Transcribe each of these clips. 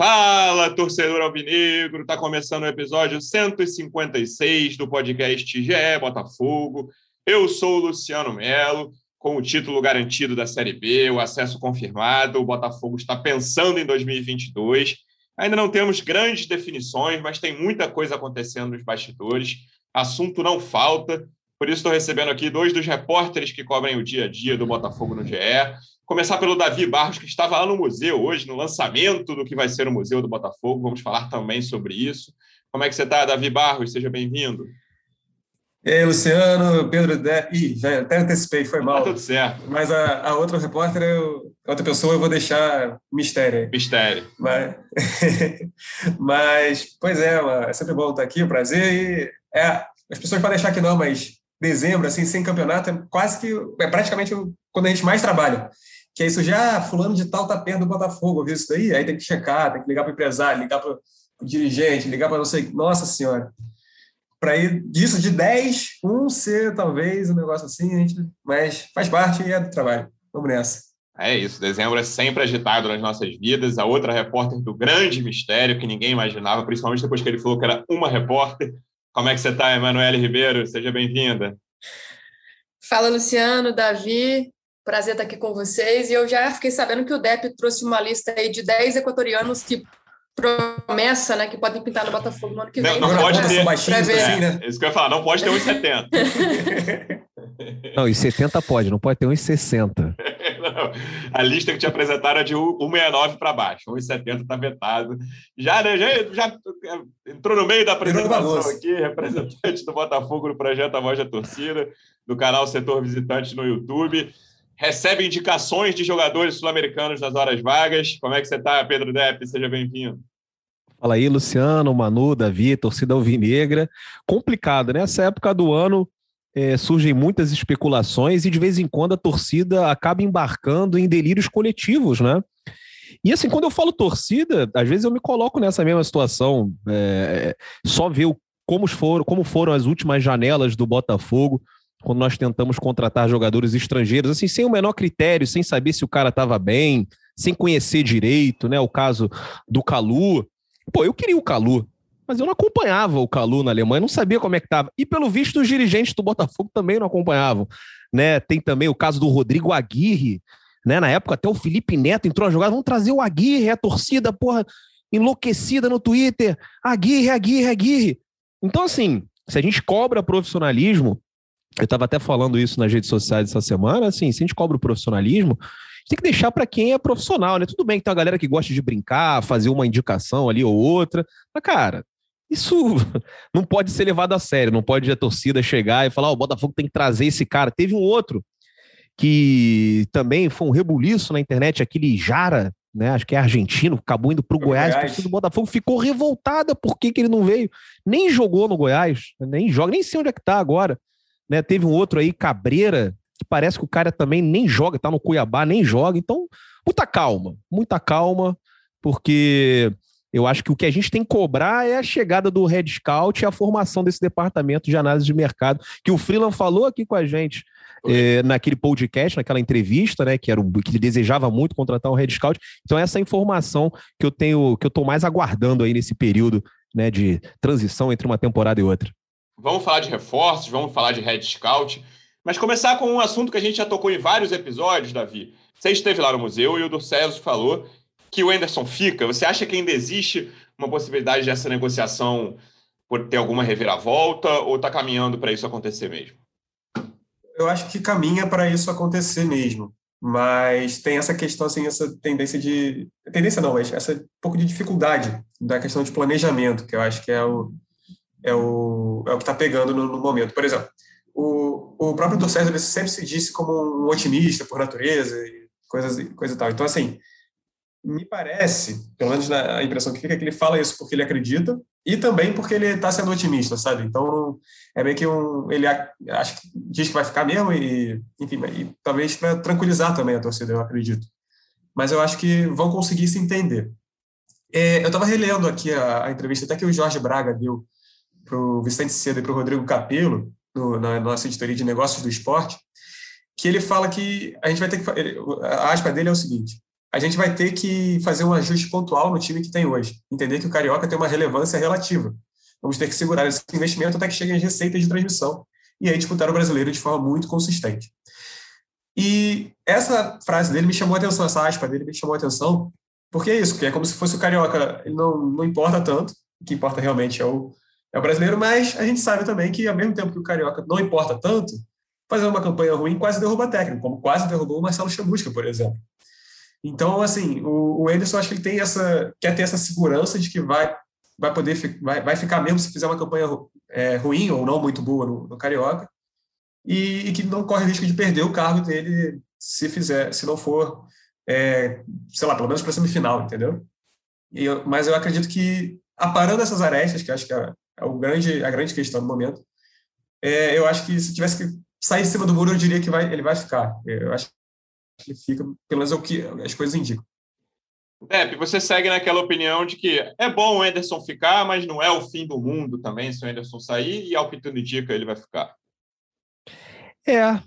Fala, torcedor alvinegro! Está começando o episódio 156 do podcast GE Botafogo. Eu sou o Luciano Melo, com o título garantido da Série B, o acesso confirmado. O Botafogo está pensando em 2022. Ainda não temos grandes definições, mas tem muita coisa acontecendo nos bastidores. Assunto não falta. Por isso, estou recebendo aqui dois dos repórteres que cobrem o dia a dia do Botafogo no GE. Começar pelo Davi Barros, que estava lá no museu hoje, no lançamento do que vai ser o Museu do Botafogo. Vamos falar também sobre isso. Como é que você está, Davi Barros? Seja bem-vindo. E aí, Luciano, Pedro De... Ih, já até antecipei, foi mal. Tá tudo certo. Mas a, a outra repórter, eu, outra pessoa, eu vou deixar mistério. Mistério. Mas, mas pois é, é sempre bom estar aqui, um prazer. E é, as pessoas podem achar que não, mas dezembro, assim, sem campeonato, é quase que, é praticamente quando a gente mais trabalha que aí já ah, fulano de tal tá perto do Botafogo, viu isso daí? Aí tem que checar, tem que ligar para o empresário, ligar para o dirigente, ligar para não sei, nossa senhora. Para ir disso de 10, um ser talvez um negócio assim, a gente, mas faz parte e é do trabalho. Vamos nessa. É isso, dezembro é sempre agitado nas nossas vidas. A outra repórter do grande mistério que ninguém imaginava, principalmente depois que ele falou que era uma repórter. Como é que você está, Emanuele Ribeiro? Seja bem-vinda. Fala, Luciano, Davi. Prazer estar aqui com vocês. E eu já fiquei sabendo que o DEP trouxe uma lista aí de 10 equatorianos que promessa, né, que podem pintar no Botafogo no ano que vem. Não, não né? pode ter. Baixinhos, assim, né? É, isso que eu ia falar, não pode ter uns 70. não, e 70 pode, não pode ter uns 60. Não, a lista que te apresentaram é de 169 para baixo, 170 está vetado. Já, né, já, já entrou no meio da apresentação aqui, representante do Botafogo no projeto A Voz da Torcida, do canal Setor Visitante no YouTube recebe indicações de jogadores sul-americanos nas horas vagas. Como é que você está, Pedro Depp? Seja bem-vindo. Fala aí, Luciano, Manu, Davi, torcida alvinegra. Complicado, né? Essa época do ano é, surgem muitas especulações e de vez em quando a torcida acaba embarcando em delírios coletivos, né? E assim, quando eu falo torcida, às vezes eu me coloco nessa mesma situação. É, só ver como foram, como foram as últimas janelas do Botafogo quando nós tentamos contratar jogadores estrangeiros, assim, sem o menor critério, sem saber se o cara estava bem, sem conhecer direito, né? O caso do Calu. Pô, eu queria o Calu, mas eu não acompanhava o Calu na Alemanha, não sabia como é que estava. E pelo visto, os dirigentes do Botafogo também não acompanhavam. Né? Tem também o caso do Rodrigo Aguirre, né? Na época, até o Felipe Neto entrou na jogada, vamos trazer o Aguirre, a torcida, porra, enlouquecida no Twitter. Aguirre, Aguirre, Aguirre. Então, assim, se a gente cobra profissionalismo, eu estava até falando isso nas redes sociais essa semana, assim, se a gente cobra o profissionalismo, tem que deixar para quem é profissional, né? Tudo bem que tem uma galera que gosta de brincar, fazer uma indicação ali ou outra, mas, cara, isso não pode ser levado a sério, não pode a torcida chegar e falar, oh, o Botafogo tem que trazer esse cara. Teve um outro que também foi um rebuliço na internet, aquele Jara, né? Acho que é argentino, acabou indo para o Goiás, Goiás. o Botafogo ficou revoltada por que, que ele não veio. Nem jogou no Goiás, nem joga, nem sei onde é que tá agora. Né? Teve um outro aí, Cabreira, que parece que o cara também nem joga, tá no Cuiabá, nem joga. Então, muita calma, muita calma, porque eu acho que o que a gente tem que cobrar é a chegada do Red Scout e a formação desse departamento de análise de mercado, que o Freeland falou aqui com a gente é, naquele podcast, naquela entrevista, né, que era o, que ele desejava muito contratar um Red Scout. Então, essa é informação que eu tenho, que eu estou mais aguardando aí nesse período né, de transição entre uma temporada e outra. Vamos falar de reforços, vamos falar de Red Scout, mas começar com um assunto que a gente já tocou em vários episódios, Davi. Você esteve lá no museu e o do César falou que o Anderson fica. Você acha que ainda existe uma possibilidade dessa negociação por ter alguma reviravolta ou está caminhando para isso acontecer mesmo? Eu acho que caminha para isso acontecer mesmo, mas tem essa questão, assim, essa tendência de. Tendência não, mas essa pouco de dificuldade da questão de planejamento, que eu acho que é o, é o, é o que está pegando no, no, momento. Por exemplo, o, o próprio Dorcésio sempre se disse como um otimista por natureza e coisas, coisa e tal. Então, assim, me parece, pelo menos a impressão que fica, é que ele fala isso porque ele acredita e também porque ele está sendo otimista, sabe? Então, é meio que um. Ele acho que diz que vai ficar mesmo e, enfim, e talvez para tranquilizar também a torcida, eu acredito. Mas eu acho que vão conseguir se entender. É, eu estava relendo aqui a, a, entrevista até que o Jorge Braga deu para o Vicente Cedo e para o Rodrigo Capello, no, na nossa editoria de negócios do esporte, que ele fala que a gente vai ter que. Ele, a aspa dele é o seguinte: a gente vai ter que fazer um ajuste pontual no time que tem hoje. Entender que o Carioca tem uma relevância relativa. Vamos ter que segurar esse investimento até que cheguem as receitas de transmissão e aí disputar o brasileiro de forma muito consistente. E essa frase dele me chamou a atenção, essa aspa dele me chamou a atenção, porque é isso, que é como se fosse o Carioca, ele não, não importa tanto, o que importa realmente é o, é o brasileiro, mas a gente sabe também que, ao mesmo tempo que o Carioca não importa tanto, fazer uma campanha ruim quase derruba técnico, como quase derrubou o Marcelo Chamusca, por exemplo. Então, assim, o, o Anderson acho que ele tem essa, quer ter essa segurança de que vai, vai poder, vai, vai ficar mesmo se fizer uma campanha é, ruim ou não muito boa no, no Carioca, e, e, que não corre risco de perder o cargo dele se fizer, se não for, é, sei lá, pelo menos para a semifinal, entendeu? Eu, mas eu acredito que, aparando essas arestas, que acho que é, é o grande, a grande questão do momento, é, eu acho que se tivesse que sair em cima do muro, eu diria que vai, ele vai ficar. Eu acho que fica, pelo menos é o que as coisas indicam. Depp, você segue naquela opinião de que é bom o Anderson ficar, mas não é o fim do mundo também se o Anderson sair, e ao que tudo indica, ele vai ficar. É.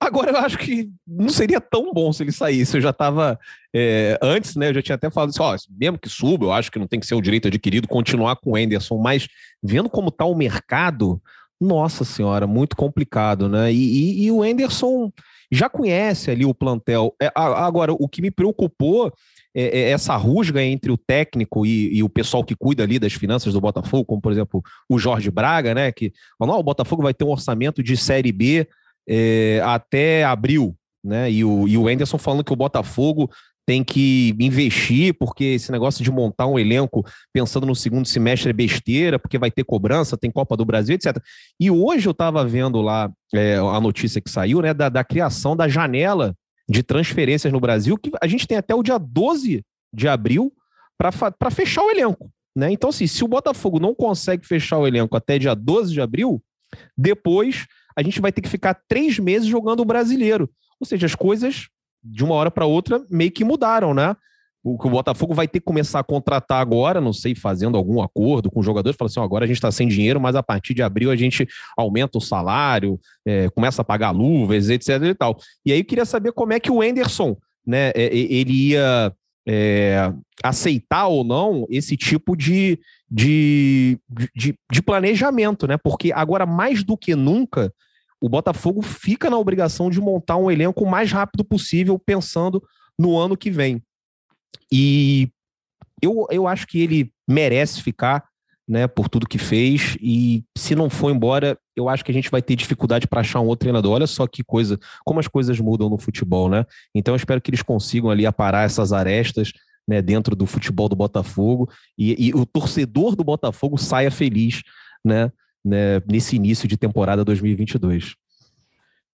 Agora eu acho que não seria tão bom se ele saísse. Eu já estava é, antes, né? Eu já tinha até falado assim: ó, mesmo que suba, eu acho que não tem que ser o direito adquirido continuar com o Anderson, mas vendo como está o mercado, nossa senhora, muito complicado, né? E, e, e o Anderson já conhece ali o plantel. É, agora, o que me preocupou é, é essa rusga entre o técnico e, e, o pessoal que cuida ali das finanças do Botafogo, como por exemplo o Jorge Braga, né? Que falou, o Botafogo vai ter um orçamento de Série B é, até abril, né? E o, e o Anderson falando que o Botafogo tem que investir, porque esse negócio de montar um elenco pensando no segundo semestre é besteira, porque vai ter cobrança, tem Copa do Brasil, etc. E hoje eu estava vendo lá é, a notícia que saiu, né, da, da criação da janela de transferências no Brasil, que a gente tem até o dia 12 de abril para fechar o elenco. Né? Então, assim, se o Botafogo não consegue fechar o elenco até dia 12 de abril, depois a gente vai ter que ficar três meses jogando o brasileiro. Ou seja, as coisas de uma hora para outra meio que mudaram, né? O que o Botafogo vai ter que começar a contratar agora, não sei, fazendo algum acordo com os jogadores, fala assim: ó, agora a gente está sem dinheiro, mas a partir de abril a gente aumenta o salário, é, começa a pagar luvas, etc. e tal. E aí eu queria saber como é que o Enderson, né, é, ele ia é, aceitar ou não esse tipo de, de, de, de planejamento, né? Porque agora, mais do que nunca, o Botafogo fica na obrigação de montar um elenco o mais rápido possível, pensando no ano que vem. E eu, eu acho que ele merece ficar, né, por tudo que fez. E se não for embora, eu acho que a gente vai ter dificuldade para achar um outro treinador. Olha só que coisa, como as coisas mudam no futebol, né? Então eu espero que eles consigam ali aparar essas arestas. Né, dentro do futebol do Botafogo e, e o torcedor do Botafogo saia feliz, né, né, nesse início de temporada 2022.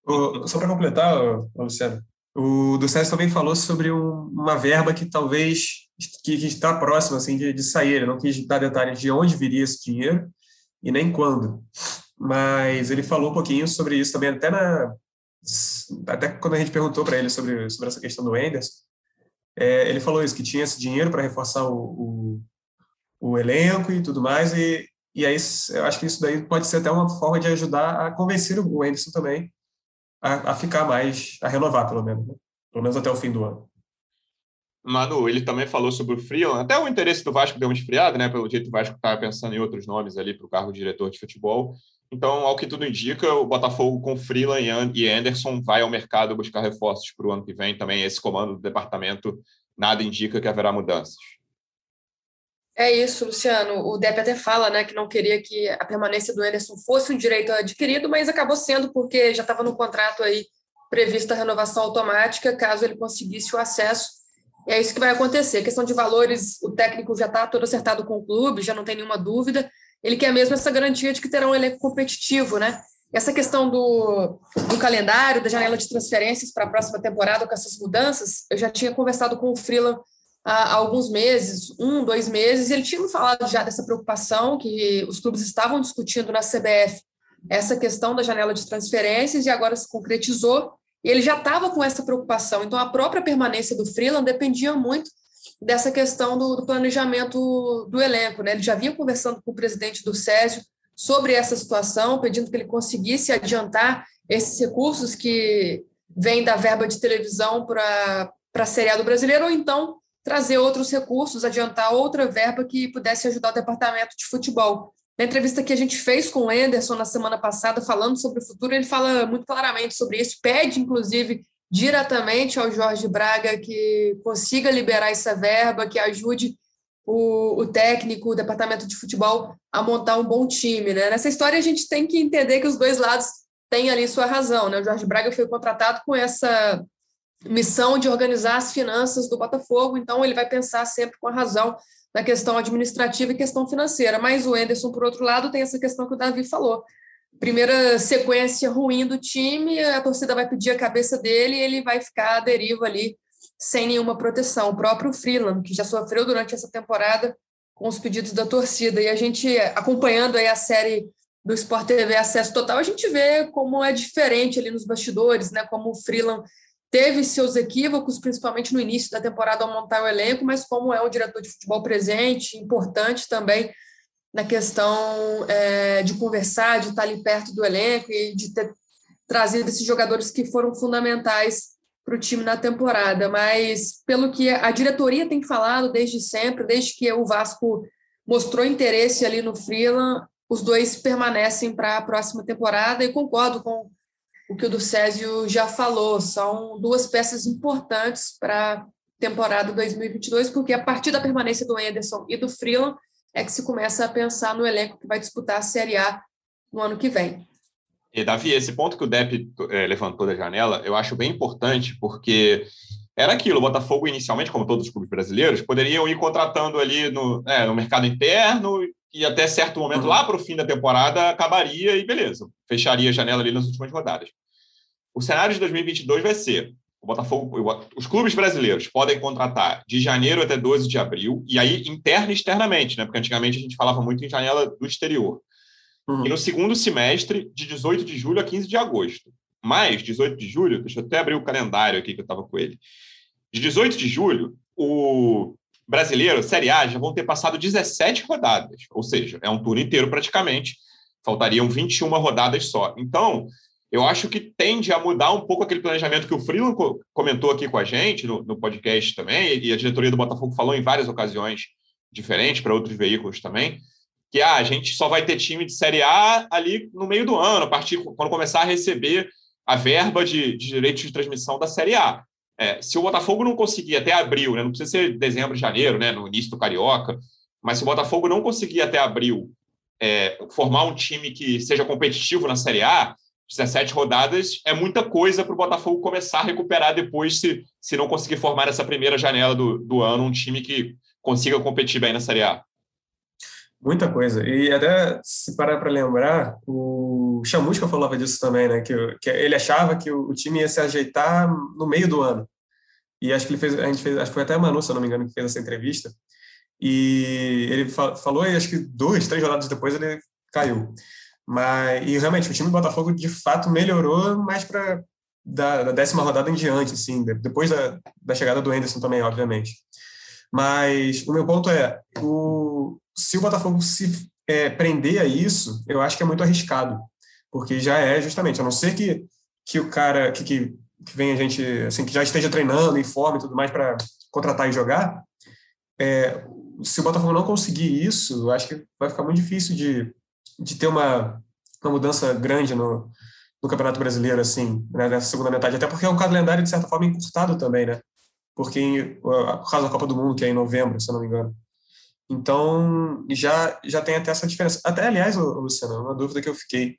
O, só para completar, Luciano, o César também falou sobre um, uma verba que talvez que, que está próxima assim, de, de, sair. Ele não quis dar detalhes de onde viria esse dinheiro e nem quando. Mas ele falou um pouquinho sobre isso também, até, na, até quando a gente perguntou para ele sobre, sobre essa questão do Anderson. É, ele falou isso, que tinha esse dinheiro para reforçar o, o, o, elenco e tudo mais, e e aí eu acho que isso daí pode ser até uma forma de ajudar a convencer o Anderson também a, a ficar mais, a renovar pelo menos, né? pelo menos até o fim do ano. Manu, ele também falou sobre o Freeland, até o interesse do Vasco deu uma esfriada, né? Pelo jeito o Vasco estava pensando em outros nomes ali para o cargo de diretor de futebol. Então, ao que tudo indica, o Botafogo com Freeland e Anderson vai ao mercado buscar reforços para o ano que vem. Também esse comando do departamento nada indica que haverá mudanças. É isso, Luciano. O Depp até fala né, que não queria que a permanência do Ederson fosse um direito adquirido, mas acabou sendo porque já estava no contrato aí prevista a renovação automática caso ele conseguisse o acesso. E é isso que vai acontecer. A questão de valores, o técnico já está todo acertado com o clube, já não tem nenhuma dúvida. Ele quer mesmo essa garantia de que terá um elenco competitivo, né? Essa questão do, do calendário, da janela de transferências para a próxima temporada com essas mudanças, eu já tinha conversado com o Freeland há alguns meses, um, dois meses, ele tinha falado já dessa preocupação que os clubes estavam discutindo na CBF, essa questão da janela de transferências, e agora se concretizou, e ele já estava com essa preocupação. Então, a própria permanência do Freeland dependia muito dessa questão do, do planejamento do elenco. Né? Ele já vinha conversando com o presidente do Césio sobre essa situação, pedindo que ele conseguisse adiantar esses recursos que vêm da verba de televisão para para a Série A do Brasileiro, ou então trazer outros recursos, adiantar outra verba que pudesse ajudar o departamento de futebol. Na entrevista que a gente fez com o Anderson na semana passada, falando sobre o futuro, ele fala muito claramente sobre isso, pede, inclusive, diretamente ao Jorge Braga que consiga liberar essa verba, que ajude o, o, técnico, o departamento de futebol a montar um bom time. Né? Nessa história, a gente tem que entender que os dois lados têm ali sua razão. Né? O Jorge Braga foi contratado com essa missão de organizar as finanças do Botafogo, então ele vai pensar sempre com a razão na questão administrativa e questão financeira. Mas o Enderson, por outro lado, tem essa questão que o Davi falou. Primeira sequência ruim do time, a torcida vai pedir a cabeça dele e ele vai ficar à deriva ali, sem nenhuma proteção. O próprio Freeland, que já sofreu durante essa temporada com os pedidos da torcida. E a gente, acompanhando aí a série do Sport TV Acesso Total, a gente vê como é diferente ali nos bastidores, né? Como o Freeland teve seus equívocos, principalmente no início da temporada ao montar o elenco, mas como é um diretor de futebol presente, importante também na questão é, de conversar, de estar ali perto do elenco e de ter trazido esses jogadores que foram fundamentais para o time na temporada. Mas pelo que a diretoria tem falado desde sempre, desde que o Vasco mostrou interesse ali no Freeland, os dois permanecem para a próxima temporada e concordo com o que o do Césio já falou, são duas peças importantes para a temporada 2022, porque a partir da permanência do Anderson e do Freeland é que se começa a pensar no elenco que vai disputar a Série A no ano que vem. E, Davi, esse ponto que o Depp é, levantou da janela, eu acho bem importante, porque era aquilo, o Botafogo inicialmente, como todos os clubes brasileiros, poderiam ir contratando ali no, é, no mercado interno e até certo momento, uhum. lá para o fim da temporada, acabaria e beleza, fecharia a janela ali nas últimas rodadas. O cenário de 2022 vai ser o Botafogo, os clubes brasileiros podem contratar de janeiro até 12 de abril, e aí interna e externamente, né? Porque antigamente a gente falava muito em janela do exterior. Uhum. E no segundo semestre, de 18 de julho a 15 de agosto. Mais 18 de julho, deixa eu até abrir o calendário aqui que eu estava com ele. De 18 de julho, o brasileiro, Série A, já vão ter passado 17 rodadas, ou seja, é um turno inteiro praticamente, faltariam 21 rodadas só. Então, eu acho que tende a mudar um pouco aquele planejamento que o Freeland comentou aqui com a gente no, no podcast também, e a diretoria do Botafogo falou em várias ocasiões diferentes para outros veículos também, que ah, a gente só vai ter time de Série A ali no meio do ano, a partir quando começar a receber a verba de, de direitos de transmissão da Série A. É, se o Botafogo não conseguir até abril, né, não precisa ser dezembro, janeiro, né, no início do Carioca, mas se o Botafogo não conseguir até abril é, formar um time que seja competitivo na Série A, 17 rodadas é muita coisa para o Botafogo começar a recuperar depois, se, se não conseguir formar essa primeira janela do, do ano, um time que consiga competir bem na Série A. Muita coisa. E até, se parar para lembrar, o Chamusca falava disso também, né? Que, que ele achava que o, o, time ia se ajeitar no meio do ano. E acho que ele fez, a gente fez, acho que foi até a Manu, se eu não me engano, que fez essa entrevista. E ele falou, e acho que duas, três rodadas depois ele caiu. Mas, e realmente, o time do Botafogo de fato melhorou mais para da, da, décima rodada em diante, assim, depois da, da chegada do Henderson também, obviamente. Mas o meu ponto é, o, se o Botafogo se é, prender a isso, eu acho que é muito arriscado, porque já é justamente, a não ser que, que o cara que, que, que venha gente, assim, que já esteja treinando, em forma e tudo mais para contratar e jogar, é, se o Botafogo não conseguir isso, eu acho que vai ficar muito difícil de de ter uma, uma mudança grande no, no Campeonato Brasileiro, assim, né, nessa segunda metade, até porque é um calendário, de certa forma, encurtado também, né? Porque, por causa da Copa do Mundo, que é em novembro, se eu não me engano. Então, já, já tem até essa diferença. Até, aliás, Luciano, uma dúvida que eu fiquei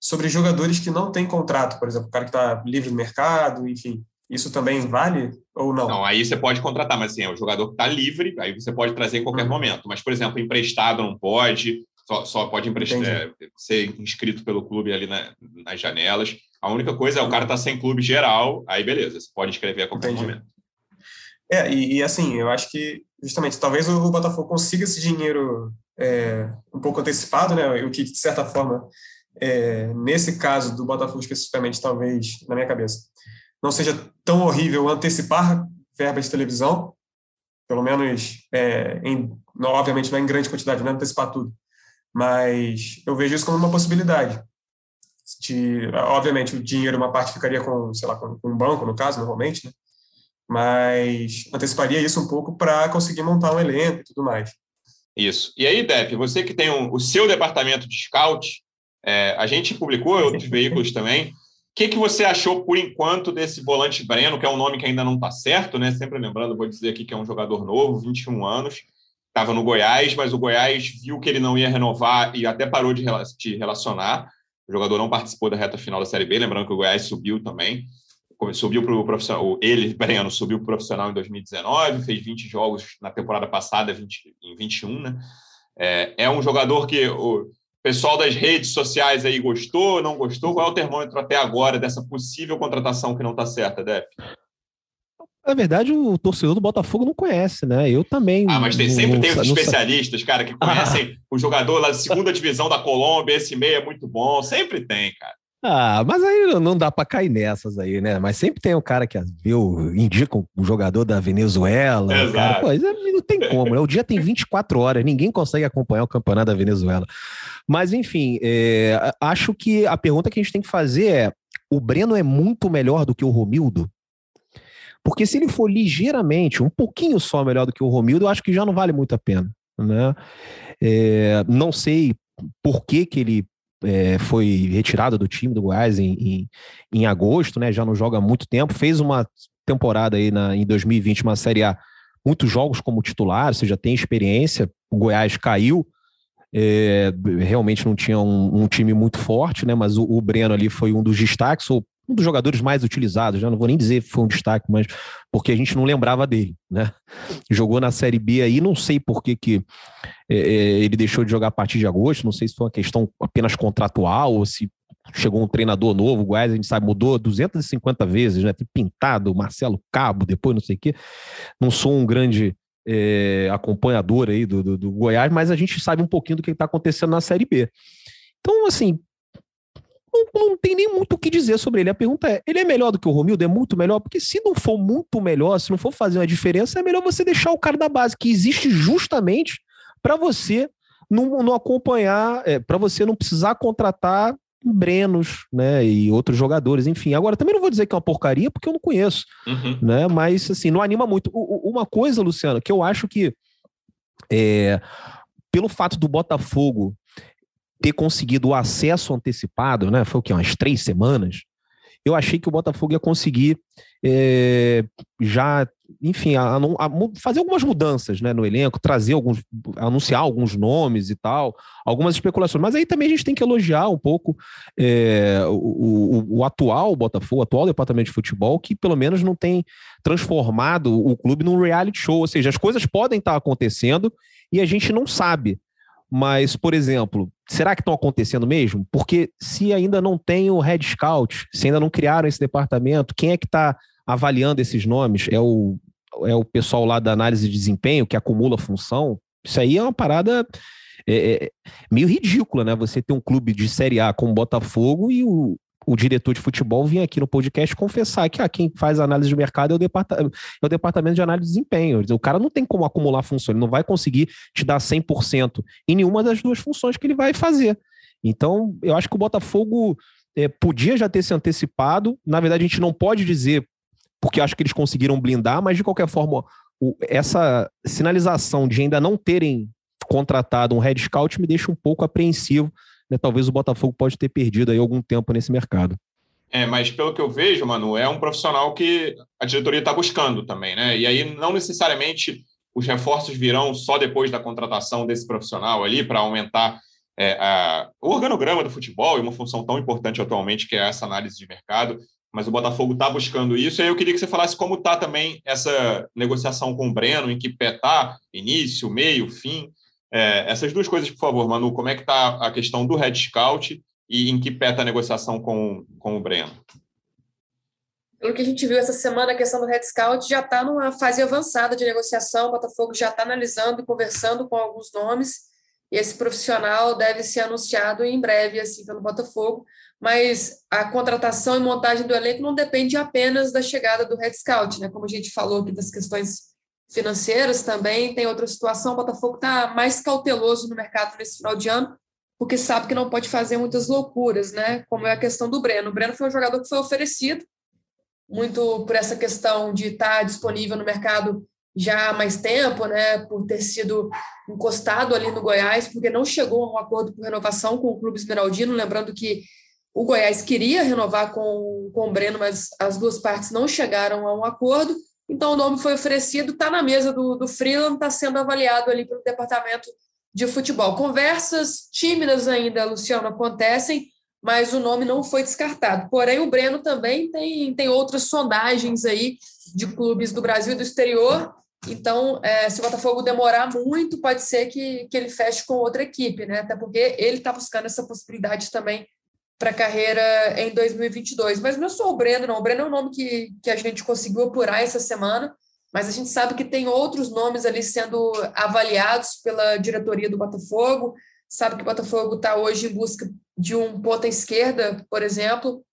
sobre jogadores que não têm contrato, por exemplo, o cara que está livre do mercado, enfim. Isso também vale ou não? Não, aí você pode contratar, mas assim, é o jogador que está livre, aí você pode trazer em qualquer uhum. momento. Mas, por exemplo, emprestado não pode, só, só pode emprestar, é, ser inscrito pelo clube ali na, nas janelas. A única coisa é o cara tá sem clube geral, aí beleza, você pode escrever a qualquer Entendi. momento. É, e, e, assim, eu acho que justamente talvez o Botafogo consiga esse dinheiro é, um pouco antecipado, né? O que, de certa forma, é, nesse caso do Botafogo especificamente, talvez, na minha cabeça, não seja tão horrível antecipar verba de televisão, pelo menos, é, em, obviamente, não é em grande quantidade, não é antecipar tudo, mas eu vejo isso como uma possibilidade. De, obviamente, o dinheiro, uma parte ficaria com, sei lá, com, um banco, no caso, normalmente, né? mas anteciparia isso um pouco para conseguir montar um elenco e tudo mais. Isso. E aí, Depp, você que tem um, o seu departamento de scout, é, a gente publicou outros veículos também. O que, que você achou, por enquanto, desse volante Breno, que é um nome que ainda não está certo, né? Sempre lembrando, vou dizer aqui que é um jogador novo, 21 anos, estava no Goiás, mas o Goiás viu que ele não ia renovar e até parou de relacionar. O jogador não participou da reta final da Série B, lembrando que o Goiás subiu também. Subiu para o profissional, ele, Breno, subiu para o profissional em 2019, fez 20 jogos na temporada passada, 20, em 21, né? É, é um jogador que o pessoal das redes sociais aí gostou, não gostou? Qual é o termômetro até agora dessa possível contratação que não está certa, Dep? Na verdade, o torcedor do Botafogo não conhece, né? Eu também. Ah, mas tem, sempre não, tem os especialistas, cara, que conhecem ah. o jogador lá da segunda divisão da Colômbia, esse meio é muito bom. Sempre tem, cara. Ah, mas aí não dá para cair nessas aí, né? Mas sempre tem um cara que viu, indica um jogador da Venezuela. Exato. Cara, pô, não tem como, né? O dia tem 24 horas, ninguém consegue acompanhar o campeonato da Venezuela. Mas, enfim, é, acho que a pergunta que a gente tem que fazer é: o Breno é muito melhor do que o Romildo? Porque se ele for ligeiramente, um pouquinho só melhor do que o Romildo, eu acho que já não vale muito a pena. Né? É, não sei por que, que ele é, foi retirado do time do Goiás em, em, em, agosto, né? Já não joga há muito tempo. Fez uma temporada aí na, em 2020, uma Série A, muitos jogos como titular, você já tem experiência. O Goiás caiu, é, realmente não tinha um, um, time muito forte, né? Mas o, o, Breno ali foi um dos destaques, ou um dos jogadores mais utilizados, já não vou nem dizer que foi um destaque, mas porque a gente não lembrava dele, né? Jogou na Série B aí, não sei por que, que é, é, ele deixou de jogar a partir de agosto, não sei se foi uma questão apenas contratual ou se chegou um treinador novo, o Goiás, a gente sabe, mudou 250 vezes, né? Tem pintado, Marcelo Cabo, depois não sei o quê. Não sou um grande é, acompanhador aí do, do, do, Goiás, mas a gente sabe um pouquinho do que está acontecendo na Série B. Então, assim, não, não, tem nem muito o que dizer sobre ele. A pergunta é: ele é melhor do que o Romildo? É muito melhor? Porque se não for muito melhor, se não for fazer uma diferença, é melhor você deixar o cara da base, que existe justamente para você não, não acompanhar, é, para você não precisar contratar Brenos, né, e outros jogadores, enfim. Agora, também não vou dizer que é uma porcaria, porque eu não conheço, uhum. né, mas, assim, não anima muito. O, uma coisa, Luciano, que eu acho que, é, pelo fato do Botafogo ter conseguido o acesso antecipado, né? Foi o que? Umas três semanas. Eu achei que o Botafogo ia conseguir é, já, enfim, a, a, fazer algumas mudanças né, no elenco, trazer alguns, anunciar alguns nomes e tal, algumas especulações. Mas aí também a gente tem que elogiar um pouco é, o, o, o, atual Botafogo, o atual departamento de futebol, que pelo menos não tem transformado o clube num reality show. Ou seja, as coisas podem estar acontecendo e a gente não sabe. Mas, por exemplo, será que estão acontecendo mesmo? Porque se ainda não tem o Red Scout, se ainda não criaram esse departamento, quem é que está avaliando esses nomes? É o, é o pessoal lá da análise de desempenho que acumula função? Isso aí é uma parada é, é, meio ridícula, né? Você ter um clube de Série A como Botafogo e o, o diretor de futebol vinha aqui no podcast confessar que ah, quem faz análise de mercado é o, departamento, é o departamento de análise de desempenho. O cara não tem como acumular funções, ele não vai conseguir te dar 100% em nenhuma das duas funções que ele vai fazer. Então, eu acho que o Botafogo é, podia já ter se antecipado. Na verdade, a gente não pode dizer, porque acho que eles conseguiram blindar, mas de qualquer forma, o, essa sinalização de ainda não terem contratado um head scout me deixa um pouco apreensivo né, talvez o Botafogo pode ter perdido aí algum tempo nesse mercado. É, mas pelo que eu vejo, Manu, é um profissional que a diretoria está buscando também, né? E aí não necessariamente os reforços virão só depois da contratação desse profissional ali para aumentar é, a, o organograma do futebol e uma função tão importante atualmente que é essa análise de mercado. Mas o Botafogo está buscando isso. E aí eu queria que você falasse como está também essa negociação com o Breno, em que pé está, início, meio, fim. É, essas duas coisas, por favor, Manu, como é que está a questão do Red Scout e em que pé está a negociação com, com o Breno? Pelo que a gente viu essa semana, a questão do Red Scout já está numa fase avançada de negociação, o Botafogo já está analisando e conversando com alguns nomes, e esse profissional deve ser anunciado em breve, assim, pelo Botafogo, mas a contratação e montagem do elenco não depende apenas da chegada do Red Scout, né? Como a gente falou aqui das questões financeiras também tem outra situação. O Botafogo está mais cauteloso no mercado nesse final de ano, porque sabe que não pode fazer muitas loucuras, né? Como é a questão do Breno. O Breno foi um jogador que foi oferecido muito por essa questão de estar disponível no mercado já há mais tempo, né, por ter sido encostado ali no Goiás, porque não chegou a um acordo por renovação com o Clube Esmeraldino, lembrando que o Goiás queria renovar com, com o Breno, mas as duas partes não chegaram a um acordo, então o nome foi oferecido, está na mesa do, do Freeland, está sendo avaliado ali pelo departamento de futebol. Conversas tímidas ainda, Luciano, acontecem, mas o nome não foi descartado. Porém, o Breno também tem, tem outras sondagens aí de clubes do Brasil e do exterior. Então, é, se o Botafogo demorar muito, pode ser que, que ele feche com outra equipe, né? Até porque ele está buscando essa possibilidade também para a carreira em 2022. Mas não é só o Breno, não. O Breno é um nome que, que a gente conseguiu apurar essa semana, mas a gente sabe que tem outros nomes ali sendo avaliados pela diretoria do Botafogo. Sabe que o Botafogo está hoje em busca de um ponta esquerda, por exemplo,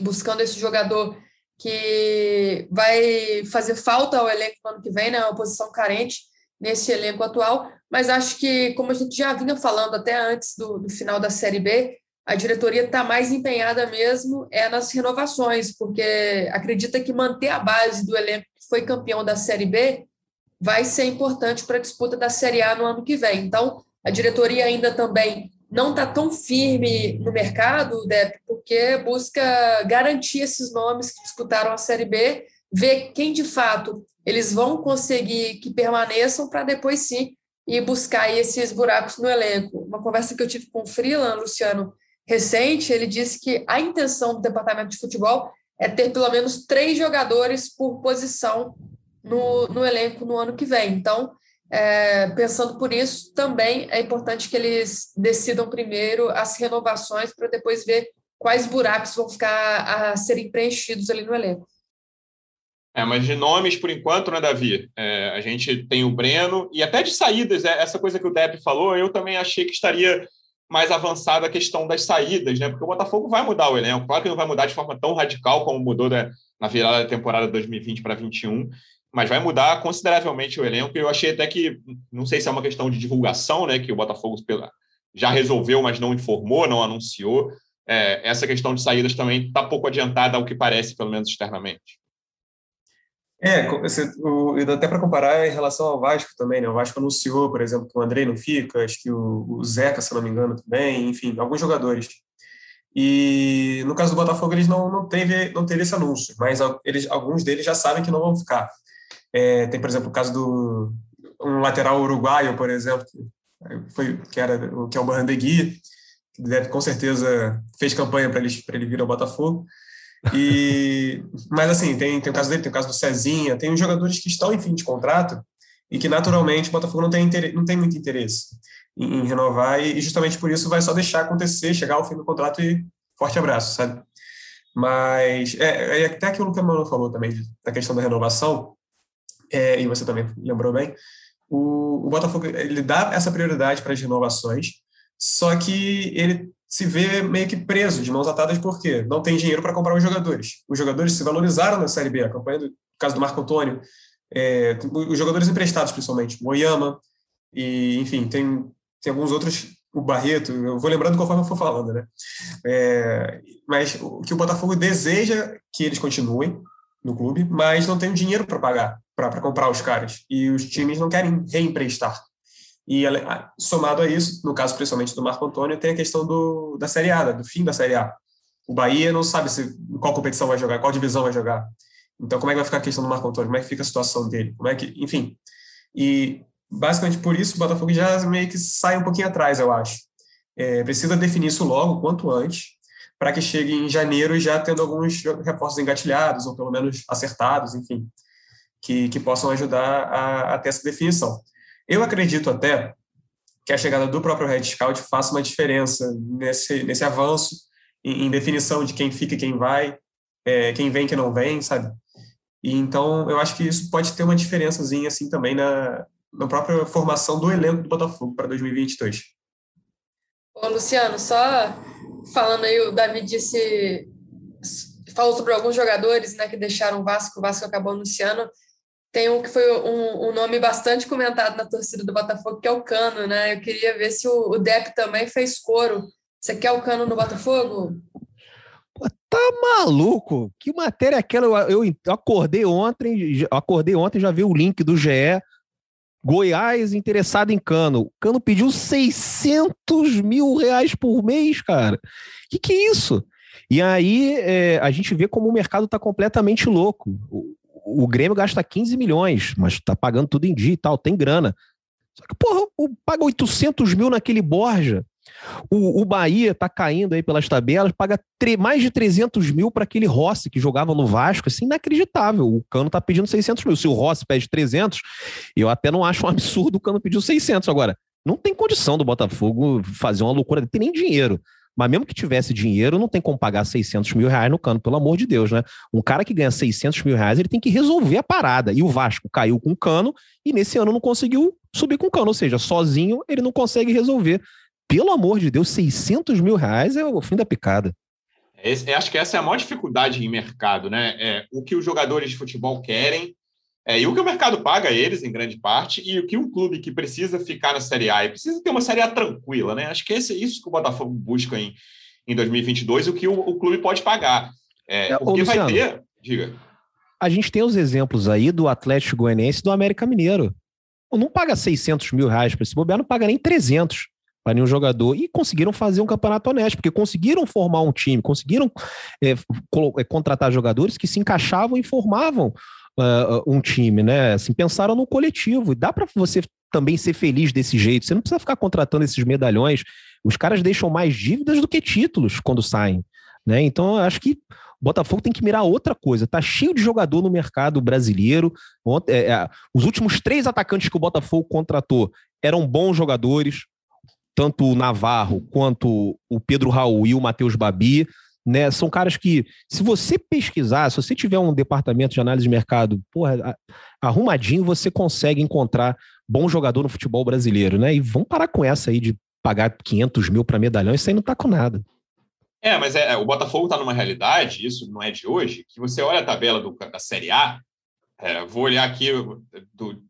buscando esse jogador que vai fazer falta ao elenco no ano que vem, né? Uma posição carente nesse elenco atual, mas acho que, como a gente já vinha falando até antes do, do final da Série B, a diretoria está mais empenhada mesmo é nas renovações, porque acredita que manter a base do elenco que foi campeão da Série B vai ser importante para a disputa da Série A no ano que vem. Então, a diretoria ainda também não está tão firme no mercado, Dep, porque busca garantir esses nomes que disputaram a Série B, ver quem de fato eles vão conseguir que permaneçam para depois sim ir buscar esses buracos no elenco. Uma conversa que eu tive com o Freeland, Luciano, recente, ele disse que a intenção do departamento de futebol é ter pelo menos três jogadores por posição no, no elenco no ano que vem. Então, é, pensando por isso, também é importante que eles decidam primeiro as renovações para depois ver quais buracos vão ficar a serem preenchidos ali no elenco. É, mas de nomes, por enquanto, né, Davi? É, a gente tem o Breno, e até de saídas, é, essa coisa que o Depp falou, eu também achei que estaria mais avançada a questão das saídas, né? Porque o Botafogo vai mudar o elenco. Claro que não vai mudar de forma tão radical como mudou na virada da temporada 2020 para 2021, mas vai mudar consideravelmente o elenco. Eu achei até que, não sei se é uma questão de divulgação, né? Que o Botafogo já resolveu, mas não informou, não anunciou. É, essa questão de saídas também está pouco adiantada ao que parece, pelo menos externamente. É, até para comparar em relação ao Vasco também, né? O Vasco anunciou, por exemplo, que o Andrei não fica, acho que o, Zeca, se não me engano, também, enfim, alguns jogadores. E no caso do Botafogo, eles não, não, teve, não teve esse anúncio, mas eles, alguns deles já sabem que não vão ficar. É, tem, por exemplo, o caso do um lateral uruguaio, por exemplo, foi, que, era, que é o Barrandegui, que deve, com certeza fez campanha para ele, ele vir ao Botafogo. E, mas assim, tem, tem o caso dele, tem o caso do Cezinha, tem os jogadores que estão em fim de contrato e que naturalmente o Botafogo não tem, interesse, não tem muito interesse em, em, renovar e justamente por isso vai só deixar acontecer, chegar ao fim do contrato e forte abraço, sabe? Mas é, é até aquilo que a Mano falou também, da questão da renovação, é, e você também lembrou bem, o, o Botafogo ele dá essa prioridade para as renovações, só que ele se vê meio que preso, de mãos atadas, porque não tem dinheiro para comprar os jogadores. Os jogadores se valorizaram na Série B, a campanha do caso do Marco Antônio, é, os jogadores emprestados, principalmente, o Oyama, e, enfim, tem, tem alguns outros, o Barreto, eu vou lembrando conforme eu for falando, né? É, mas o que o Botafogo deseja que eles continuem no clube, mas não tem dinheiro para pagar, para comprar os caras, e os times não querem reemprestar. E somado a isso, no caso principalmente do Marco Antônio, tem a questão do, da Série A, do fim da Série A. O Bahia não sabe se, qual competição vai jogar, qual divisão vai jogar. Então, como é que vai ficar a questão do Marco Antônio? Como é que fica a situação dele? Como é que, enfim. E basicamente por isso o Botafogo já meio que sai um pouquinho atrás, eu acho. É, precisa definir isso logo, quanto antes, para que chegue em janeiro já tendo alguns reforços engatilhados, ou pelo menos acertados, enfim, que, que possam ajudar a, a ter essa definição. Eu acredito até que a chegada do próprio Red Scout faça uma diferença nesse, nesse avanço em, em definição de quem fica e quem vai, é, quem vem e quem não vem, sabe? E então eu acho que isso pode ter uma diferençazinha assim também na, na própria formação do elenco do Botafogo para 2022. Ô, Luciano, só falando aí, o Davi disse falou sobre alguns jogadores né, que deixaram o Vasco, o Vasco acabou anunciando tem um que foi um, um, nome bastante comentado na torcida do Botafogo, que é o Cano, né? Eu queria ver se o, o Depp também fez coro. Você quer o Cano no Botafogo? Tá maluco? Que matéria é aquela? Eu, eu acordei ontem, acordei ontem já vi o link do GE. Goiás interessado em Cano. Cano pediu 600 mil reais por mês, cara. Que que é isso? E aí é, a gente vê como o mercado está completamente louco. O, Grêmio gasta 15 milhões, mas está pagando tudo em dia e tal, tem grana. Só que, porra, o, paga 800 mil naquele Borja. O, o Bahia está caindo aí pelas tabelas, paga mais de 300 mil para aquele Rossi que jogava no Vasco. Assim, inacreditável. O Cano está pedindo 600 mil. Se o Rossi pede 300, eu até não acho um absurdo o Cano pediu 600. Agora, não tem condição do Botafogo fazer uma loucura, tem nem dinheiro. Mas mesmo que tivesse dinheiro, não tem como pagar 600 mil reais no cano, pelo amor de Deus, né? Um cara que ganha 600 mil reais, ele tem que resolver a parada. E o Vasco caiu com cano e nesse ano não conseguiu subir com cano. Ou seja, sozinho ele não consegue resolver. Pelo amor de Deus, 600 mil reais é o fim da picada. Esse, acho que essa é a maior dificuldade em mercado, né? É, o que os jogadores de futebol querem é, e o que o mercado paga a eles, em grande parte, e o que um clube que precisa ficar na Série A e precisa ter uma Série A tranquila, né? Acho que esse é isso que o Botafogo busca em, em 2022, o que o, o clube pode pagar. É, é, o que vai ter, diga. A gente tem os exemplos aí do Atlético Goianiense e do América Mineiro. Não paga 600 mil reais para esse bobear, não paga nem 300 para nenhum jogador. E conseguiram fazer um campeonato honesto, porque conseguiram formar um time, conseguiram é, é contratar jogadores que se encaixavam e formavam uh, um time, né? Assim, pensaram no coletivo. E dá para você também ser feliz desse jeito. Você não precisa ficar contratando esses medalhões. Os caras deixam mais dívidas do que títulos quando saem. Né? Então, eu acho que o Botafogo tem que mirar outra coisa. Tá cheio de jogador no mercado brasileiro. É, é, os últimos três atacantes que o Botafogo contratou eram bons jogadores, tanto o Navarro quanto o Pedro Raul e o Matheus Babi né? São caras que, se você pesquisar, se você tiver um departamento de análise de mercado, porra, arrumadinho, você consegue encontrar bom jogador no futebol brasileiro, né? E vamos parar com essa aí de pagar 500 mil para medalhão, isso aí não tá com nada. É, mas é, o Botafogo está numa realidade, isso não é de hoje, que você olha a tabela do, da Série A, é, vou olhar aqui, do,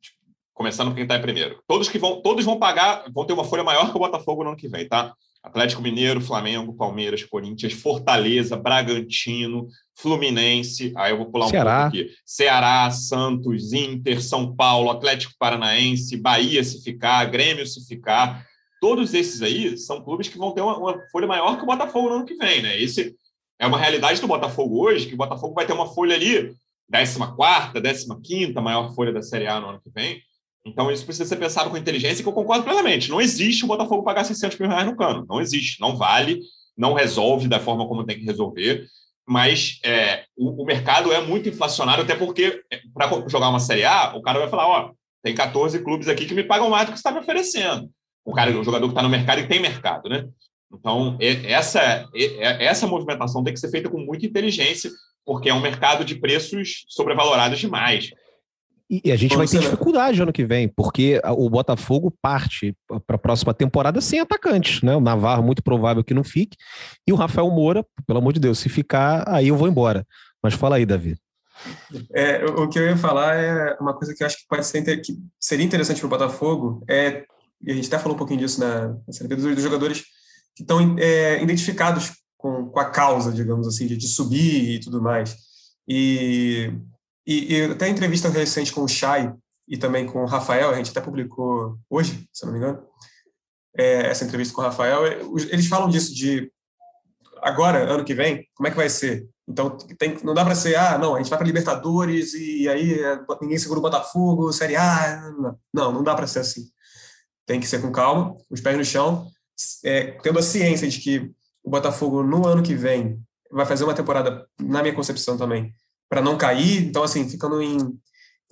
começando com quem está em primeiro. Todos que vão, todos vão pagar, vão ter uma folha maior que o Botafogo no ano que vem, tá? Atlético Mineiro, Flamengo, Palmeiras, Corinthians, Fortaleza, Bragantino, Fluminense, aí eu vou pular um Ceará. pouco aqui. Ceará, Santos, Inter, São Paulo, Atlético Paranaense, Bahia se ficar, Grêmio se ficar. Todos esses aí são clubes que vão ter uma, uma folha maior que o Botafogo no ano que vem, né? Esse é uma realidade do Botafogo hoje, que o Botafogo vai ter uma folha ali, 14 15 maior folha da Série A no ano que vem. Então, isso precisa ser pensado com inteligência, que eu concordo plenamente. Não existe o Botafogo pagar 600 mil reais no cano. Não existe. Não vale, não resolve da forma como tem que resolver. Mas é, o, o, mercado é muito inflacionário, até porque, é, para jogar uma Série A, o cara vai falar: ó, tem 14 clubes aqui que me pagam mais do que você está me oferecendo. O cara, o jogador que está no mercado e tem mercado, né? Então, essa, essa movimentação tem que ser feita com muita inteligência, porque é um mercado de preços sobrevalorados demais. E a gente vai ter dificuldade ano que vem, porque o Botafogo parte para a próxima temporada sem atacantes, né? O Navarro, muito provável que não fique, e o Rafael Moura, pelo amor de Deus, se ficar, aí eu vou embora. Mas fala aí, Davi. É, o que eu ia falar é uma coisa que eu acho que pode ser que seria interessante para o Botafogo, é, e a gente até falou um pouquinho disso na, na CLP, dos, dos jogadores que estão é, identificados com, com a causa, digamos assim, de, de subir e tudo mais. E e, e até entrevista recente com o Chay e também com o Rafael, a gente até publicou hoje, se não me engano, é, essa entrevista com o Rafael, é, eles falam disso de agora, ano que vem, como é que vai ser? Então, tem, não dá para ser, ah, não, a gente vai para Libertadores e aí é, ninguém segura o Botafogo, Série A. Não, não dá para ser assim. Tem que ser com calma, os pés no chão, é, tendo a ciência de que o Botafogo, no ano que vem, vai fazer uma temporada, na minha concepção também, para não cair. Então, assim, ficando em.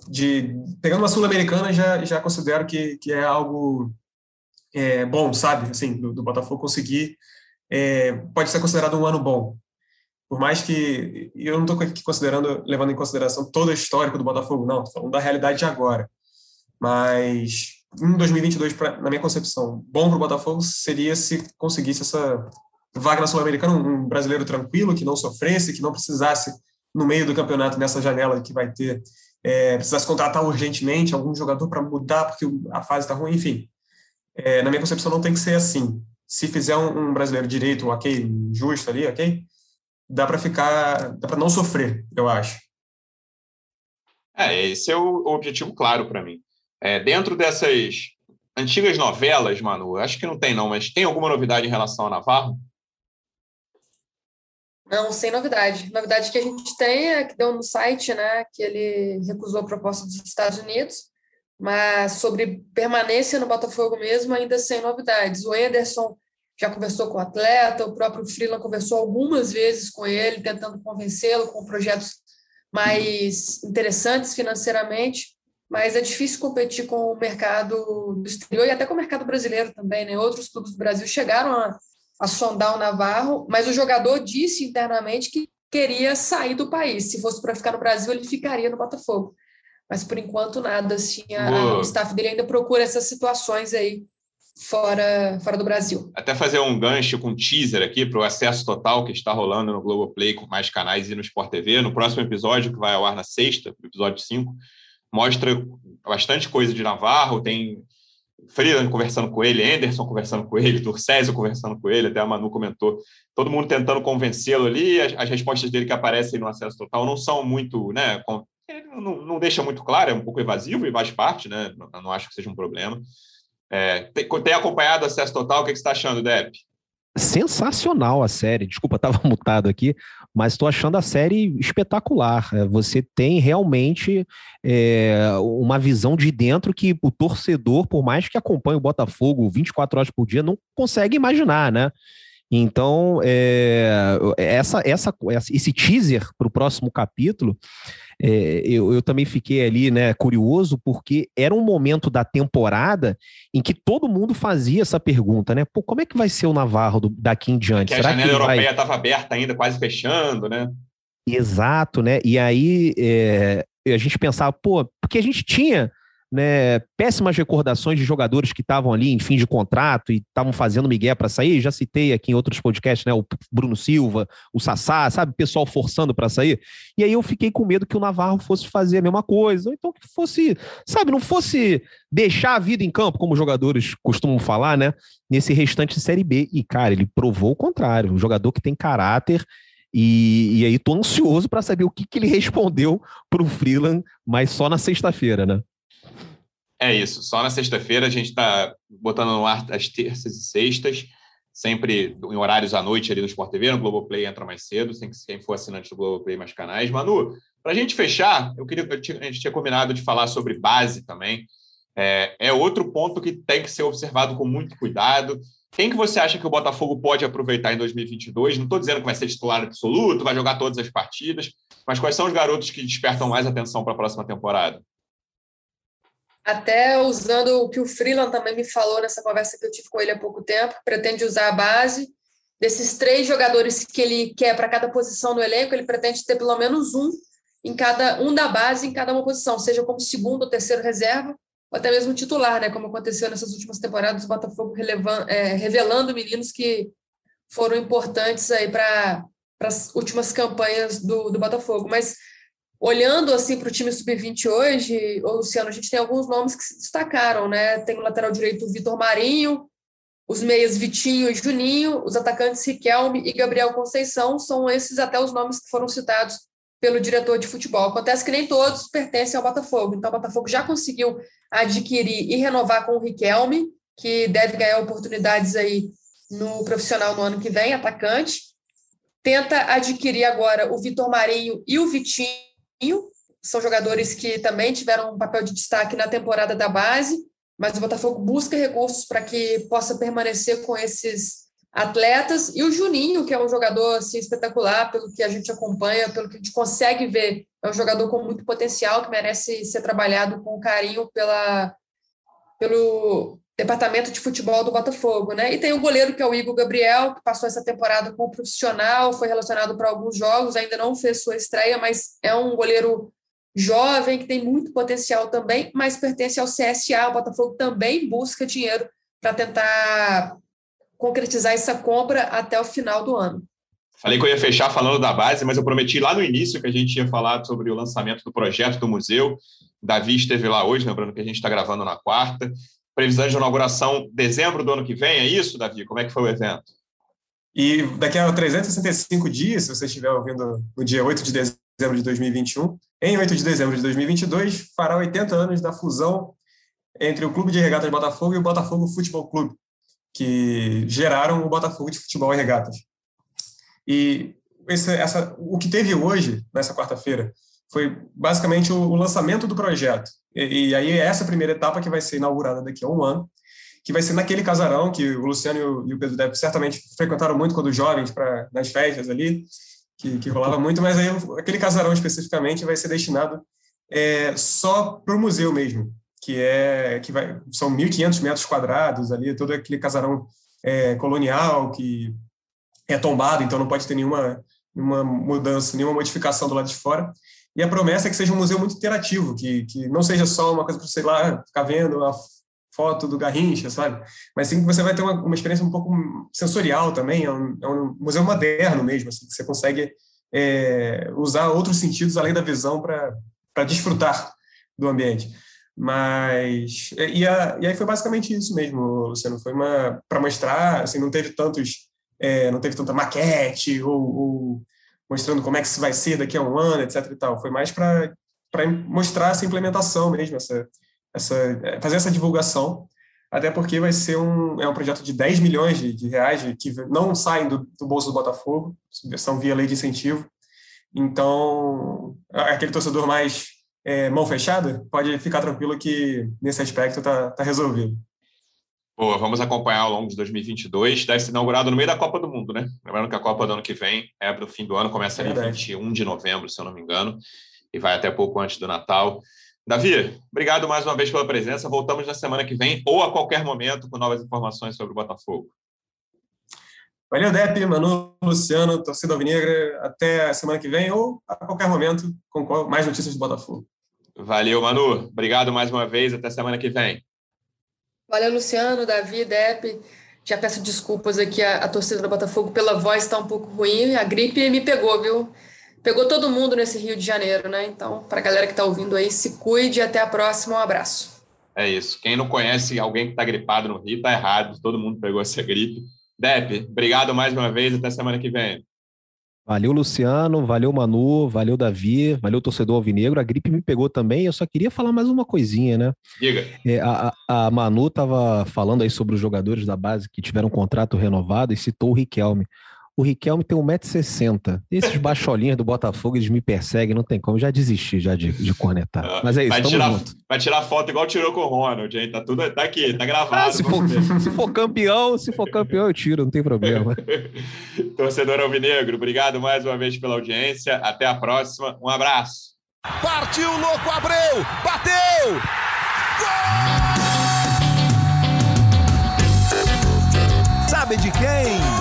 De, pegando uma Sul-Americana, já, já considero que, que é algo é, bom, sabe? Assim, do, do Botafogo conseguir. É, pode ser considerado um ano bom. Por mais que. Eu não estou considerando, levando em consideração todo o histórico do Botafogo, não. Estou falando da realidade de agora. Mas em 2022, pra, na minha concepção, bom para o Botafogo seria se conseguisse essa vaga na Sul-Americana, um brasileiro tranquilo, que não sofresse, que não precisasse no meio do campeonato, nessa janela que vai ter, é, precisasse contratar urgentemente algum jogador para mudar porque a fase está ruim, enfim. É, na minha concepção, não tem que ser assim. Se fizer um, um brasileiro direito, ok, justo ali, ok, dá para ficar, dá para não sofrer, eu acho. É, esse é o objetivo claro para mim. É, dentro dessas antigas novelas, Manu, acho que não tem não, mas tem alguma novidade em relação a Navarro? Não, sem novidade. Novidade que a gente tem é que deu no site, né, que ele recusou a proposta dos Estados Unidos, mas sobre permanência no Botafogo mesmo, ainda sem novidades. O Ederson já conversou com o atleta, o próprio Freeland conversou algumas vezes com ele, tentando convencê-lo com projetos mais interessantes financeiramente, mas é difícil competir com o mercado do exterior e até com o mercado brasileiro também, né? Outros clubes do Brasil chegaram a, a sondar o Navarro, mas o jogador disse internamente que queria sair do país. Se fosse para ficar no Brasil, ele ficaria no Botafogo. Mas por enquanto nada, assim, a, o staff dele ainda procura essas situações aí fora, fora do Brasil. Até fazer um gancho com um teaser aqui para o acesso total que está rolando no Globoplay com mais canais e no Sport TV. No próximo episódio, que vai ao ar na sexta, episódio 5, mostra bastante coisa de Navarro, tem Freeland conversando com ele, Anderson conversando com ele, Turcésio conversando com ele, até a Manu comentou, todo mundo tentando convencê-lo ali, as, as, respostas dele que aparecem no acesso total não são muito, né, com, não, não, deixa muito claro, é um pouco evasivo e faz parte, né, não, não acho que seja um problema. É, tem, tem, acompanhado Acesso Total, o que, que você está achando, Deb? Sensacional a série, desculpa, estava mutado aqui, mas estou achando a série espetacular. É, você tem realmente é, uma visão de dentro que o torcedor, por mais que acompanhe o Botafogo 24 horas por dia, não consegue imaginar, né? Então, é, essa, essa, esse teaser para o próximo capítulo é, eu, eu, também fiquei ali, né, curioso, porque era um momento da temporada em que todo mundo fazia essa pergunta, né? Pô, como é que vai ser o Navarro do, daqui em diante? Que a janela europeia estava vai... aberta ainda, quase fechando, né? Exato, né? E aí é, a gente pensava, pô, porque a gente tinha né, péssimas recordações de jogadores que estavam ali em fim de contrato e estavam fazendo migué para sair. Já citei aqui em outros podcasts, né, o Bruno Silva, o Sassá, sabe, pessoal forçando para sair. E aí eu fiquei com medo que o Navarro fosse fazer a mesma coisa, ou então que fosse, sabe, não fosse deixar a vida em campo, como os jogadores costumam falar, né, nesse restante de Série B. E cara, ele provou o contrário, um jogador que tem caráter e, e aí tô ansioso para saber o que, que ele respondeu para o Freeland, mas só na sexta-feira, né? É isso. Só na sexta-feira a gente está botando no ar as terças e sextas, sempre em horários à noite ali no Sport TV, no Globoplay entra mais cedo, sem que quem for assinante do Globoplay mais canais. Manu, para a gente fechar, eu queria, a gente tinha combinado de falar sobre base também. É, é, outro ponto que tem que ser observado com muito cuidado. Quem que você acha que o Botafogo pode aproveitar em 2022? Não estou dizendo que vai ser titular absoluto, vai jogar todas as partidas, mas quais são os garotos que despertam mais atenção para a próxima temporada? Até usando o que o Freeland também me falou nessa conversa que eu tive com ele há pouco tempo, pretende usar a base. Desses três jogadores que ele quer para cada posição no elenco, ele pretende ter pelo menos um em cada um da base em cada uma posição, seja como segundo ou terceiro reserva, ou até mesmo titular, né? Como aconteceu nessas últimas temporadas, o Botafogo é, revelando meninos que foram importantes aí para as últimas campanhas do, do Botafogo. Mas olhando assim para o time sub-20 hoje, ô Luciano, a gente tem alguns nomes que se destacaram, né? Tem o lateral direito Vitor Marinho, os meias Vitinho e Juninho, os atacantes Riquelme e Gabriel Conceição, são esses até os nomes que foram citados pelo diretor de futebol. Acontece que nem todos pertencem ao Botafogo, então o Botafogo já conseguiu adquirir e renovar com o Riquelme, que deve ganhar oportunidades aí no profissional no ano que vem, atacante. Tenta adquirir agora o Vitor Marinho e o Vitinho, são jogadores que também tiveram um papel de destaque na temporada da base, mas o Botafogo busca recursos para que possa permanecer com esses atletas. E o Juninho, que é um jogador assim, espetacular, pelo que a gente acompanha, pelo que a gente consegue ver, é um jogador com muito potencial, que merece ser trabalhado com carinho pela, pelo departamento de futebol do Botafogo. Né? E tem o goleiro, que é o Igor Gabriel, que passou essa temporada como profissional, foi relacionado para alguns jogos, ainda não fez sua estreia, mas é um goleiro jovem, que tem muito potencial também, mas pertence ao CSA. O Botafogo também busca dinheiro para tentar concretizar essa compra até o final do ano. Falei que eu ia fechar falando da base, mas eu prometi lá no início que a gente ia falar sobre o lançamento do projeto do museu. Davi esteve lá hoje, lembrando que a gente está gravando na quarta. Previsão de inauguração dezembro do ano que vem, é isso, Davi? Como é que foi o evento? E daqui a 365 dias, se você estiver ouvindo no dia 8 de dezembro de 2021, em 8 de dezembro de 2022, fará 80 anos da fusão entre o Clube de Regatas Botafogo e o Botafogo Futebol Clube, que geraram o Botafogo de Futebol e Regatas. E esse, essa, o que teve hoje, nessa quarta-feira, foi basicamente o, o, lançamento do projeto. E, e, aí é essa primeira etapa que vai ser inaugurada daqui a um ano, que vai ser naquele casarão que o Luciano e o, e o Pedro Depp certamente frequentaram muito quando jovens, para nas festas ali, que, que rolava muito, mas aí aquele casarão especificamente vai ser destinado é, só para o museu mesmo, que é que vai são 1.500 metros quadrados ali, todo aquele casarão é, colonial que é tombado, então não pode ter nenhuma, nenhuma mudança, nenhuma modificação do lado de fora. E a promessa é que seja um museu muito interativo, que, que não seja só uma coisa para, sei lá, ficar vendo a foto do Garrincha, sabe? Mas sim que você vai ter uma, uma experiência um pouco sensorial também, é um, é um museu moderno mesmo, assim, que você consegue é, usar outros sentidos além da visão para desfrutar do ambiente. Mas e, a, e, aí foi basicamente isso mesmo, Luciano. Foi uma para mostrar, assim, não teve tantos, é, não teve tanta maquete ou, ou, mostrando como é que vai ser daqui a um ano, etc. E tal. Foi mais para para mostrar essa implementação mesmo, essa, essa é, fazer essa divulgação. Até porque vai ser um, é um projeto de 10 milhões de, de reais que não saem do, do bolso do Botafogo, são via lei de incentivo. Então, aquele torcedor mais é, mão fechada, pode ficar tranquilo que nesse aspecto está tá resolvido. Boa, vamos acompanhar ao longo de 2022. Deve ser inaugurado no meio da Copa do Mundo, né? Lembrando que a Copa do ano que vem é para o fim do ano, começa em 21 de novembro, se eu não me engano, e vai até pouco antes do Natal. Davi, obrigado mais uma vez pela presença. Voltamos na semana que vem ou a qualquer momento com novas informações sobre o Botafogo. Valeu, Depp, Manu, Luciano, torcida alvinegra. Até a semana que vem ou a qualquer momento com mais notícias do Botafogo. Valeu, Manu. Obrigado mais uma vez. Até semana que vem. Valeu, Luciano, Davi, Depp. Já peço desculpas aqui à, torcida do Botafogo pela voz está um pouco ruim. A gripe me pegou, viu? Pegou todo mundo nesse Rio de Janeiro, né? Então, para a galera que está ouvindo aí, se cuide. Até a próxima. Um abraço. É isso. Quem não conhece alguém que está gripado no Rio, está errado. Todo mundo pegou essa gripe. Depp, obrigado mais uma vez. Até semana que vem. Valeu, Luciano, valeu, Manu, valeu, Davi, valeu, torcedor alvinegro. A gripe me pegou também. Eu só queria falar mais uma coisinha, né? Diga. É, a, a Manu estava falando aí sobre os jogadores da base que tiveram um contrato renovado e citou o Riquelme. O Riquelme tem 1,60m. Esses baixolinhos do Botafogo, eles me perseguem, não tem como. Já desisti já de, de cornetar. Ah, Mas é isso, vai tirar, junto. vai tirar foto igual tirou com o Ronald, hein? Tá tudo tá aqui, tá gravado. Ah, se, for, se, for, campeão, se for campeão, eu tiro, não tem problema. Torcedor Alvinegro, obrigado mais uma vez pela audiência. Até a próxima. Um abraço. Partiu, louco, Abreu! Bateu! Gol! Sabe de quem?